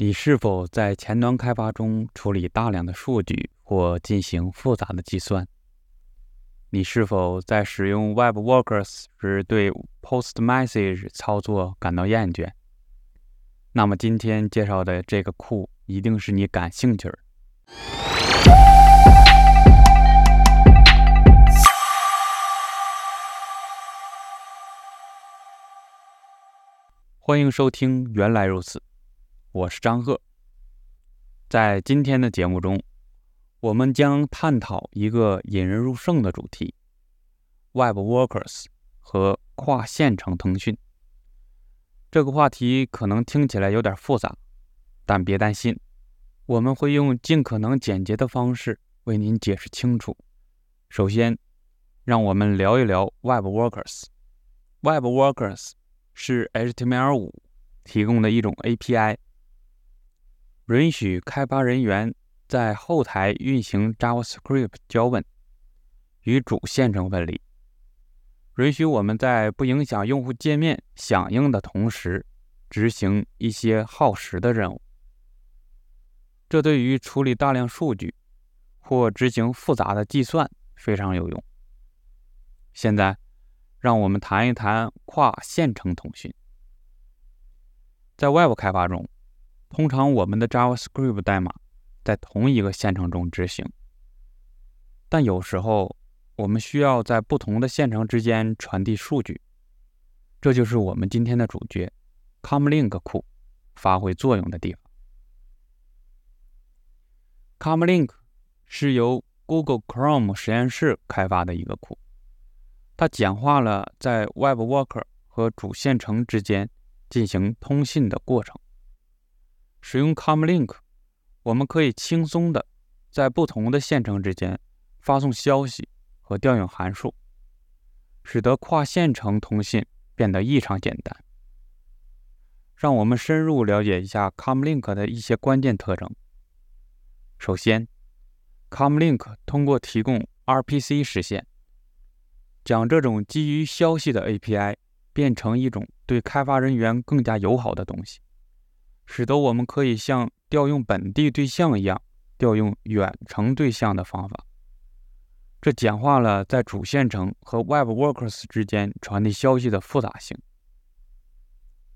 你是否在前端开发中处理大量的数据或进行复杂的计算？你是否在使用 WebWorkers 时对 PostMessage 操作感到厌倦？那么今天介绍的这个库一定是你感兴趣的。欢迎收听，原来如此。我是张贺，在今天的节目中，我们将探讨一个引人入胜的主题：Web Workers 和跨线程通讯。这个话题可能听起来有点复杂，但别担心，我们会用尽可能简洁的方式为您解释清楚。首先，让我们聊一聊 Web Workers。Web Workers 是 HTML5 提供的一种 API。允许开发人员在后台运行 JavaScript 脚本，与主线程分离。允许我们在不影响用户界面响应的同时，执行一些耗时的任务。这对于处理大量数据或执行复杂的计算非常有用。现在，让我们谈一谈跨线程通讯。在 Web 开发中。通常，我们的 JavaScript 代码在同一个线程中执行，但有时候我们需要在不同的线程之间传递数据。这就是我们今天的主角 Comlink 库发挥作用的地方。Comlink 是由 Google Chrome 实验室开发的一个库，它简化了在 Web Worker 和主线程之间进行通信的过程。使用 Comlink，我们可以轻松的在不同的线程之间发送消息和调用函数，使得跨线程通信变得异常简单。让我们深入了解一下 Comlink 的一些关键特征。首先，Comlink 通过提供 RPC 实现，将这种基于消息的 API 变成一种对开发人员更加友好的东西。使得我们可以像调用本地对象一样调用远程对象的方法，这简化了在主线程和 Web Workers 之间传递消息的复杂性，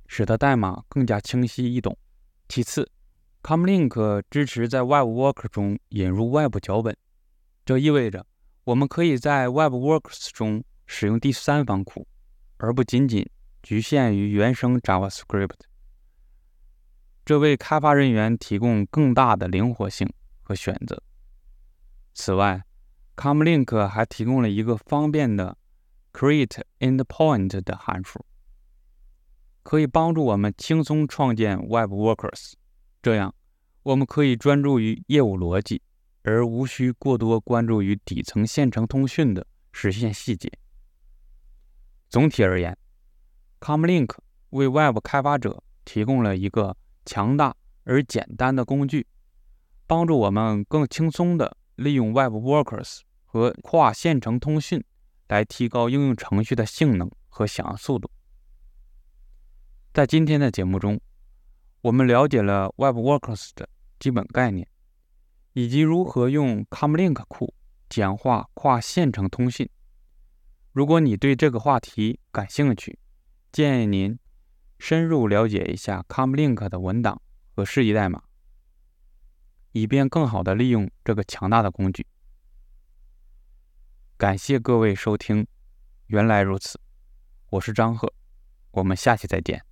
使得代码更加清晰易懂。其次，Comlink 支持在 Web Workers 中引入 Web 脚本，这意味着我们可以在 Web Workers 中使用第三方库，而不仅仅局限于原生 JavaScript。这为开发人员提供更大的灵活性和选择。此外，Comlink 还提供了一个方便的 Create Endpoint 的函数，可以帮助我们轻松创建 Web Workers。这样，我们可以专注于业务逻辑，而无需过多关注于底层线程通讯的实现细节。总体而言，Comlink 为 Web 开发者提供了一个。强大而简单的工具，帮助我们更轻松地利用 Web Workers 和跨线程通讯来提高应用程序的性能和响应速度。在今天的节目中，我们了解了 Web Workers 的基本概念，以及如何用 Comlink 库简化跨线程通讯。如果你对这个话题感兴趣，建议您。深入了解一下 Comlink 的文档和示意代码，以便更好的利用这个强大的工具。感谢各位收听，原来如此，我是张赫，我们下期再见。